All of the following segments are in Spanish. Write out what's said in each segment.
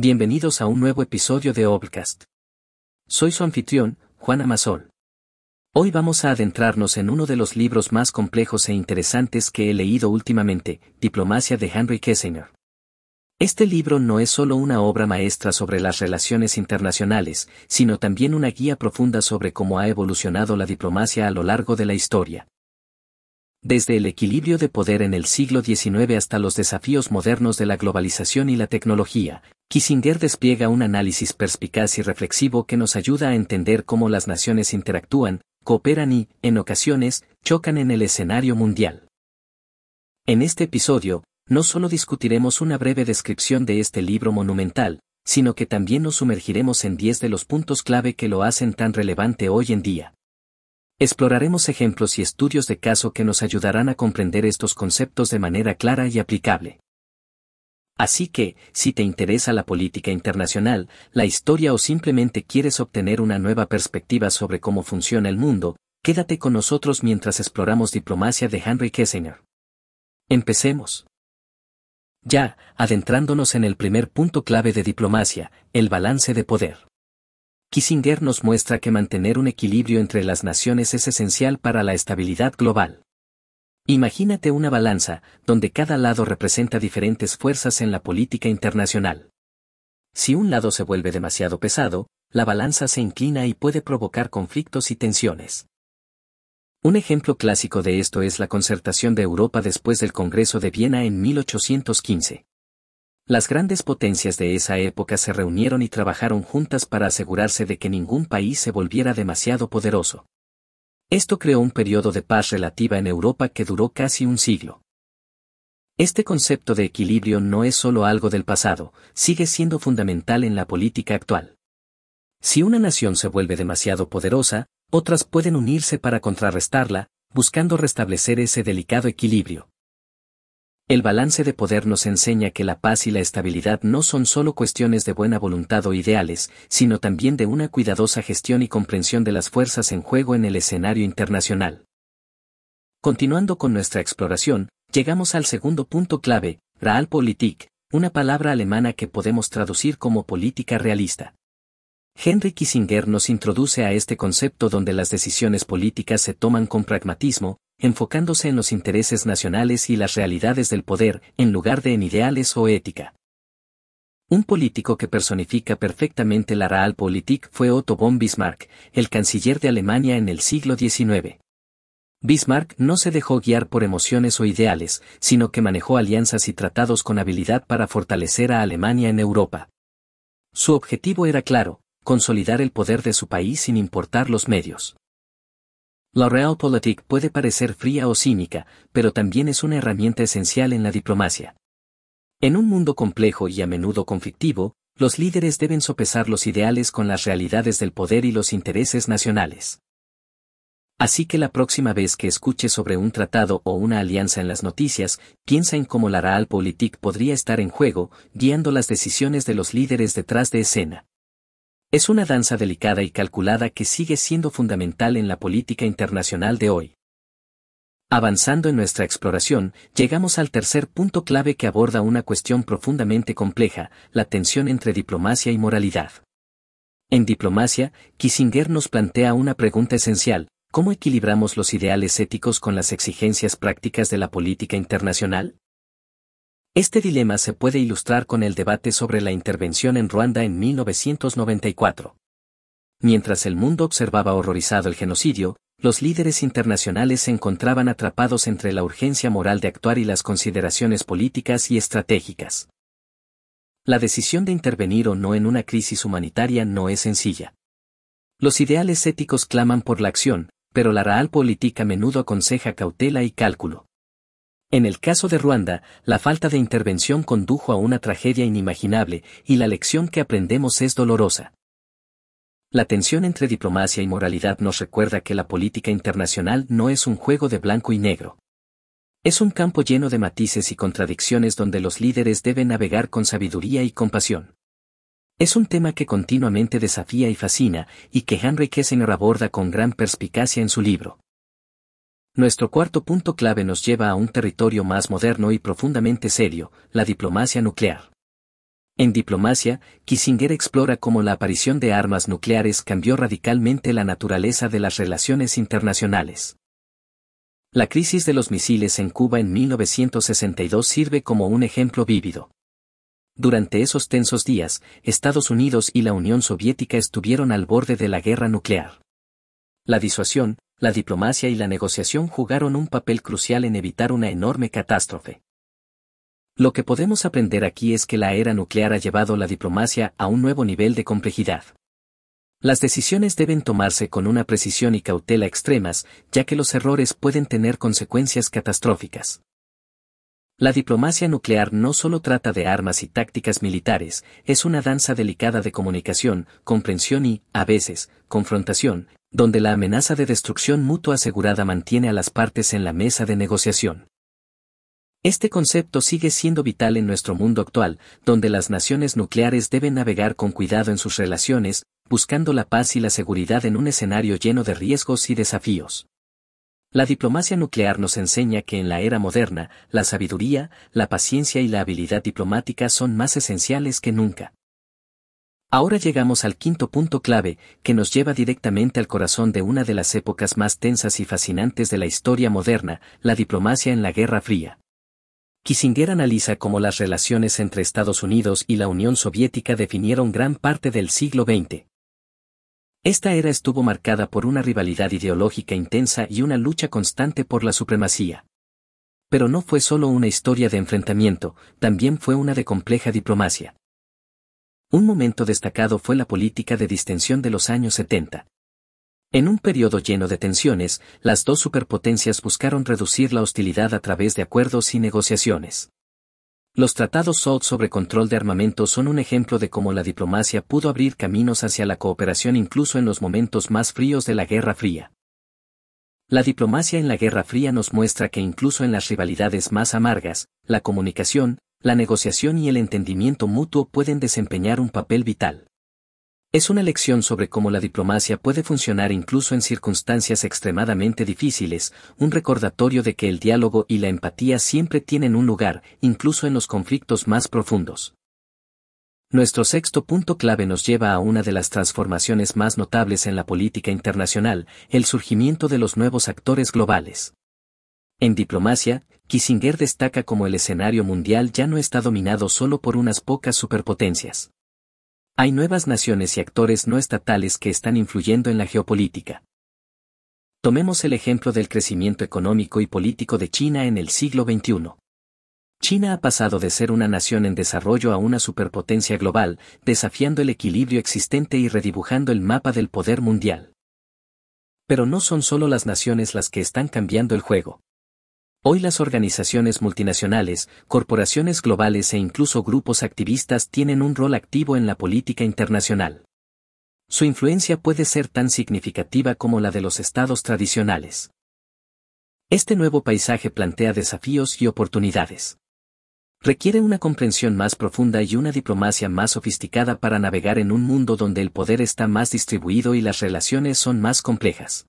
Bienvenidos a un nuevo episodio de Obcast. Soy su anfitrión, Juan Amasol. Hoy vamos a adentrarnos en uno de los libros más complejos e interesantes que he leído últimamente, Diplomacia de Henry Kissinger. Este libro no es solo una obra maestra sobre las relaciones internacionales, sino también una guía profunda sobre cómo ha evolucionado la diplomacia a lo largo de la historia. Desde el equilibrio de poder en el siglo XIX hasta los desafíos modernos de la globalización y la tecnología, Kissinger despliega un análisis perspicaz y reflexivo que nos ayuda a entender cómo las naciones interactúan, cooperan y, en ocasiones, chocan en el escenario mundial. En este episodio, no solo discutiremos una breve descripción de este libro monumental, sino que también nos sumergiremos en 10 de los puntos clave que lo hacen tan relevante hoy en día. Exploraremos ejemplos y estudios de caso que nos ayudarán a comprender estos conceptos de manera clara y aplicable. Así que, si te interesa la política internacional, la historia o simplemente quieres obtener una nueva perspectiva sobre cómo funciona el mundo, quédate con nosotros mientras exploramos diplomacia de Henry Kissinger. Empecemos. Ya, adentrándonos en el primer punto clave de diplomacia, el balance de poder. Kissinger nos muestra que mantener un equilibrio entre las naciones es esencial para la estabilidad global. Imagínate una balanza, donde cada lado representa diferentes fuerzas en la política internacional. Si un lado se vuelve demasiado pesado, la balanza se inclina y puede provocar conflictos y tensiones. Un ejemplo clásico de esto es la concertación de Europa después del Congreso de Viena en 1815. Las grandes potencias de esa época se reunieron y trabajaron juntas para asegurarse de que ningún país se volviera demasiado poderoso. Esto creó un periodo de paz relativa en Europa que duró casi un siglo. Este concepto de equilibrio no es solo algo del pasado, sigue siendo fundamental en la política actual. Si una nación se vuelve demasiado poderosa, otras pueden unirse para contrarrestarla, buscando restablecer ese delicado equilibrio. El balance de poder nos enseña que la paz y la estabilidad no son solo cuestiones de buena voluntad o ideales, sino también de una cuidadosa gestión y comprensión de las fuerzas en juego en el escenario internacional. Continuando con nuestra exploración, llegamos al segundo punto clave, Realpolitik, una palabra alemana que podemos traducir como política realista. Henry Kissinger nos introduce a este concepto donde las decisiones políticas se toman con pragmatismo, enfocándose en los intereses nacionales y las realidades del poder, en lugar de en ideales o ética. Un político que personifica perfectamente la Realpolitik fue Otto von Bismarck, el canciller de Alemania en el siglo XIX. Bismarck no se dejó guiar por emociones o ideales, sino que manejó alianzas y tratados con habilidad para fortalecer a Alemania en Europa. Su objetivo era claro, consolidar el poder de su país sin importar los medios. La Realpolitik puede parecer fría o cínica, pero también es una herramienta esencial en la diplomacia. En un mundo complejo y a menudo conflictivo, los líderes deben sopesar los ideales con las realidades del poder y los intereses nacionales. Así que la próxima vez que escuche sobre un tratado o una alianza en las noticias, piensa en cómo la Realpolitik podría estar en juego, guiando las decisiones de los líderes detrás de escena. Es una danza delicada y calculada que sigue siendo fundamental en la política internacional de hoy. Avanzando en nuestra exploración, llegamos al tercer punto clave que aborda una cuestión profundamente compleja, la tensión entre diplomacia y moralidad. En diplomacia, Kissinger nos plantea una pregunta esencial, ¿cómo equilibramos los ideales éticos con las exigencias prácticas de la política internacional? Este dilema se puede ilustrar con el debate sobre la intervención en Ruanda en 1994. Mientras el mundo observaba horrorizado el genocidio, los líderes internacionales se encontraban atrapados entre la urgencia moral de actuar y las consideraciones políticas y estratégicas. La decisión de intervenir o no en una crisis humanitaria no es sencilla. Los ideales éticos claman por la acción, pero la realpolitik a menudo aconseja cautela y cálculo. En el caso de Ruanda, la falta de intervención condujo a una tragedia inimaginable, y la lección que aprendemos es dolorosa. La tensión entre diplomacia y moralidad nos recuerda que la política internacional no es un juego de blanco y negro. Es un campo lleno de matices y contradicciones donde los líderes deben navegar con sabiduría y compasión. Es un tema que continuamente desafía y fascina, y que Henry Kissinger aborda con gran perspicacia en su libro. Nuestro cuarto punto clave nos lleva a un territorio más moderno y profundamente serio, la diplomacia nuclear. En diplomacia, Kissinger explora cómo la aparición de armas nucleares cambió radicalmente la naturaleza de las relaciones internacionales. La crisis de los misiles en Cuba en 1962 sirve como un ejemplo vívido. Durante esos tensos días, Estados Unidos y la Unión Soviética estuvieron al borde de la guerra nuclear. La disuasión, la diplomacia y la negociación jugaron un papel crucial en evitar una enorme catástrofe. Lo que podemos aprender aquí es que la era nuclear ha llevado la diplomacia a un nuevo nivel de complejidad. Las decisiones deben tomarse con una precisión y cautela extremas, ya que los errores pueden tener consecuencias catastróficas. La diplomacia nuclear no solo trata de armas y tácticas militares, es una danza delicada de comunicación, comprensión y, a veces, confrontación, donde la amenaza de destrucción mutua asegurada mantiene a las partes en la mesa de negociación. Este concepto sigue siendo vital en nuestro mundo actual, donde las naciones nucleares deben navegar con cuidado en sus relaciones, buscando la paz y la seguridad en un escenario lleno de riesgos y desafíos. La diplomacia nuclear nos enseña que en la era moderna, la sabiduría, la paciencia y la habilidad diplomática son más esenciales que nunca. Ahora llegamos al quinto punto clave, que nos lleva directamente al corazón de una de las épocas más tensas y fascinantes de la historia moderna, la diplomacia en la Guerra Fría. Kissinger analiza cómo las relaciones entre Estados Unidos y la Unión Soviética definieron gran parte del siglo XX. Esta era estuvo marcada por una rivalidad ideológica intensa y una lucha constante por la supremacía. Pero no fue solo una historia de enfrentamiento, también fue una de compleja diplomacia. Un momento destacado fue la política de distensión de los años 70. En un periodo lleno de tensiones, las dos superpotencias buscaron reducir la hostilidad a través de acuerdos y negociaciones. Los tratados SALT sobre control de armamento son un ejemplo de cómo la diplomacia pudo abrir caminos hacia la cooperación incluso en los momentos más fríos de la Guerra Fría. La diplomacia en la Guerra Fría nos muestra que incluso en las rivalidades más amargas, la comunicación, la negociación y el entendimiento mutuo pueden desempeñar un papel vital. Es una lección sobre cómo la diplomacia puede funcionar incluso en circunstancias extremadamente difíciles, un recordatorio de que el diálogo y la empatía siempre tienen un lugar, incluso en los conflictos más profundos. Nuestro sexto punto clave nos lleva a una de las transformaciones más notables en la política internacional, el surgimiento de los nuevos actores globales. En diplomacia, Kissinger destaca como el escenario mundial ya no está dominado solo por unas pocas superpotencias. Hay nuevas naciones y actores no estatales que están influyendo en la geopolítica. Tomemos el ejemplo del crecimiento económico y político de China en el siglo XXI. China ha pasado de ser una nación en desarrollo a una superpotencia global, desafiando el equilibrio existente y redibujando el mapa del poder mundial. Pero no son solo las naciones las que están cambiando el juego. Hoy las organizaciones multinacionales, corporaciones globales e incluso grupos activistas tienen un rol activo en la política internacional. Su influencia puede ser tan significativa como la de los estados tradicionales. Este nuevo paisaje plantea desafíos y oportunidades. Requiere una comprensión más profunda y una diplomacia más sofisticada para navegar en un mundo donde el poder está más distribuido y las relaciones son más complejas.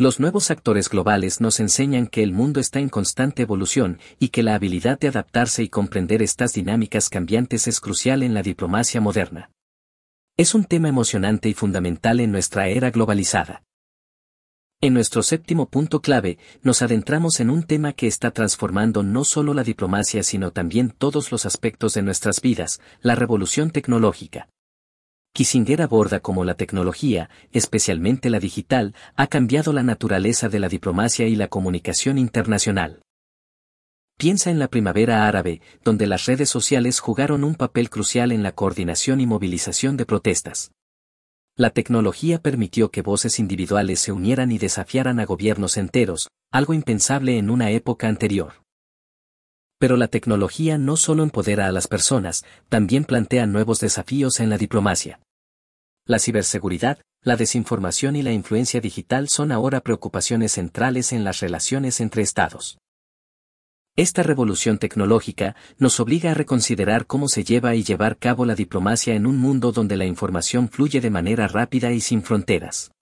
Los nuevos actores globales nos enseñan que el mundo está en constante evolución y que la habilidad de adaptarse y comprender estas dinámicas cambiantes es crucial en la diplomacia moderna. Es un tema emocionante y fundamental en nuestra era globalizada. En nuestro séptimo punto clave, nos adentramos en un tema que está transformando no solo la diplomacia sino también todos los aspectos de nuestras vidas, la revolución tecnológica. Kissinger aborda cómo la tecnología, especialmente la digital, ha cambiado la naturaleza de la diplomacia y la comunicación internacional. Piensa en la primavera árabe, donde las redes sociales jugaron un papel crucial en la coordinación y movilización de protestas. La tecnología permitió que voces individuales se unieran y desafiaran a gobiernos enteros, algo impensable en una época anterior. Pero la tecnología no solo empodera a las personas, también plantea nuevos desafíos en la diplomacia. La ciberseguridad, la desinformación y la influencia digital son ahora preocupaciones centrales en las relaciones entre Estados. Esta revolución tecnológica nos obliga a reconsiderar cómo se lleva y llevar cabo la diplomacia en un mundo donde la información fluye de manera rápida y sin fronteras.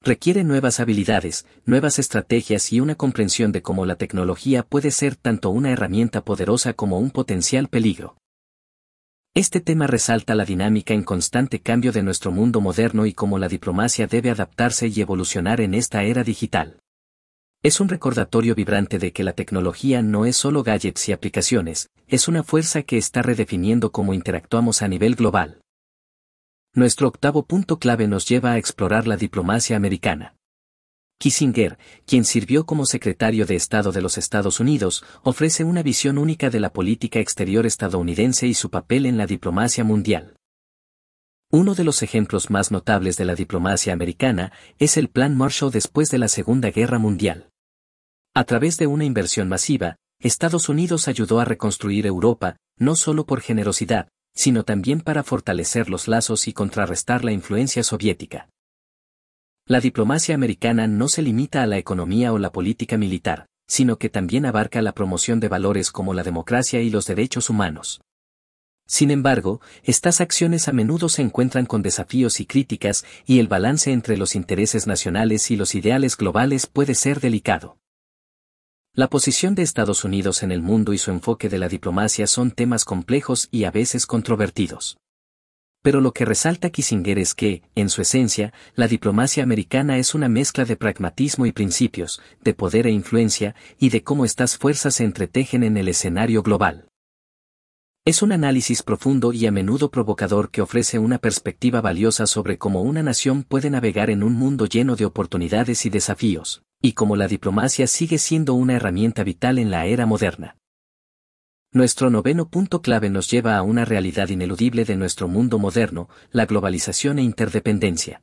Requiere nuevas habilidades, nuevas estrategias y una comprensión de cómo la tecnología puede ser tanto una herramienta poderosa como un potencial peligro. Este tema resalta la dinámica en constante cambio de nuestro mundo moderno y cómo la diplomacia debe adaptarse y evolucionar en esta era digital. Es un recordatorio vibrante de que la tecnología no es solo gadgets y aplicaciones, es una fuerza que está redefiniendo cómo interactuamos a nivel global. Nuestro octavo punto clave nos lleva a explorar la diplomacia americana. Kissinger, quien sirvió como secretario de Estado de los Estados Unidos, ofrece una visión única de la política exterior estadounidense y su papel en la diplomacia mundial. Uno de los ejemplos más notables de la diplomacia americana es el Plan Marshall después de la Segunda Guerra Mundial. A través de una inversión masiva, Estados Unidos ayudó a reconstruir Europa, no solo por generosidad, sino también para fortalecer los lazos y contrarrestar la influencia soviética. La diplomacia americana no se limita a la economía o la política militar, sino que también abarca la promoción de valores como la democracia y los derechos humanos. Sin embargo, estas acciones a menudo se encuentran con desafíos y críticas, y el balance entre los intereses nacionales y los ideales globales puede ser delicado. La posición de Estados Unidos en el mundo y su enfoque de la diplomacia son temas complejos y a veces controvertidos. Pero lo que resalta Kissinger es que, en su esencia, la diplomacia americana es una mezcla de pragmatismo y principios, de poder e influencia, y de cómo estas fuerzas se entretejen en el escenario global. Es un análisis profundo y a menudo provocador que ofrece una perspectiva valiosa sobre cómo una nación puede navegar en un mundo lleno de oportunidades y desafíos, y cómo la diplomacia sigue siendo una herramienta vital en la era moderna. Nuestro noveno punto clave nos lleva a una realidad ineludible de nuestro mundo moderno, la globalización e interdependencia.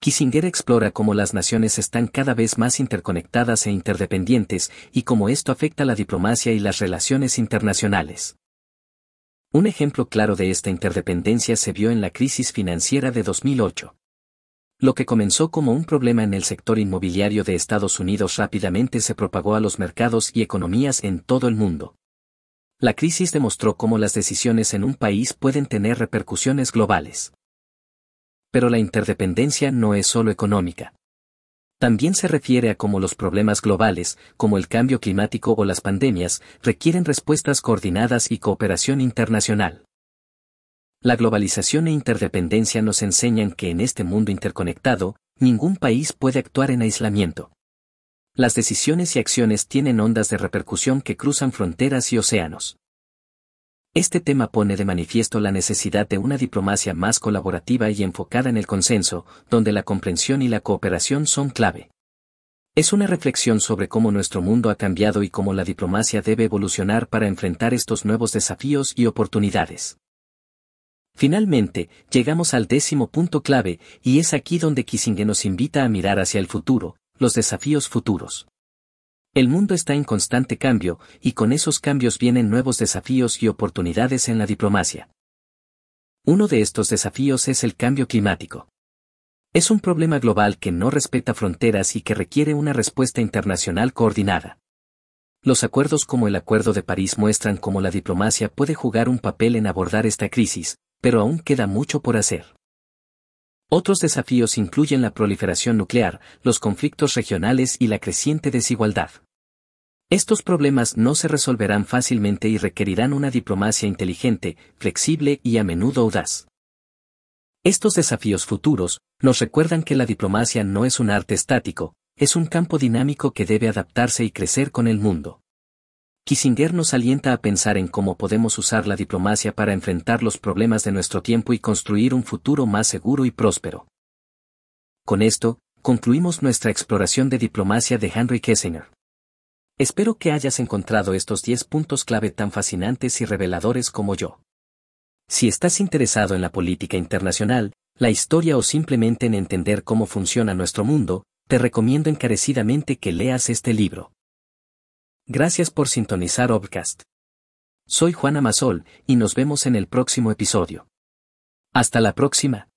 Kissinger explora cómo las naciones están cada vez más interconectadas e interdependientes y cómo esto afecta la diplomacia y las relaciones internacionales. Un ejemplo claro de esta interdependencia se vio en la crisis financiera de 2008. Lo que comenzó como un problema en el sector inmobiliario de Estados Unidos rápidamente se propagó a los mercados y economías en todo el mundo. La crisis demostró cómo las decisiones en un país pueden tener repercusiones globales. Pero la interdependencia no es solo económica. También se refiere a cómo los problemas globales, como el cambio climático o las pandemias, requieren respuestas coordinadas y cooperación internacional. La globalización e interdependencia nos enseñan que en este mundo interconectado, ningún país puede actuar en aislamiento. Las decisiones y acciones tienen ondas de repercusión que cruzan fronteras y océanos. Este tema pone de manifiesto la necesidad de una diplomacia más colaborativa y enfocada en el consenso, donde la comprensión y la cooperación son clave. Es una reflexión sobre cómo nuestro mundo ha cambiado y cómo la diplomacia debe evolucionar para enfrentar estos nuevos desafíos y oportunidades. Finalmente, llegamos al décimo punto clave, y es aquí donde Kissinger nos invita a mirar hacia el futuro, los desafíos futuros. El mundo está en constante cambio, y con esos cambios vienen nuevos desafíos y oportunidades en la diplomacia. Uno de estos desafíos es el cambio climático. Es un problema global que no respeta fronteras y que requiere una respuesta internacional coordinada. Los acuerdos como el Acuerdo de París muestran cómo la diplomacia puede jugar un papel en abordar esta crisis, pero aún queda mucho por hacer. Otros desafíos incluyen la proliferación nuclear, los conflictos regionales y la creciente desigualdad. Estos problemas no se resolverán fácilmente y requerirán una diplomacia inteligente, flexible y a menudo audaz. Estos desafíos futuros nos recuerdan que la diplomacia no es un arte estático, es un campo dinámico que debe adaptarse y crecer con el mundo. Kissinger nos alienta a pensar en cómo podemos usar la diplomacia para enfrentar los problemas de nuestro tiempo y construir un futuro más seguro y próspero. Con esto, concluimos nuestra exploración de diplomacia de Henry Kissinger. Espero que hayas encontrado estos 10 puntos clave tan fascinantes y reveladores como yo. Si estás interesado en la política internacional, la historia o simplemente en entender cómo funciona nuestro mundo, te recomiendo encarecidamente que leas este libro. Gracias por sintonizar Obcast. Soy Juana Masol, y nos vemos en el próximo episodio. Hasta la próxima.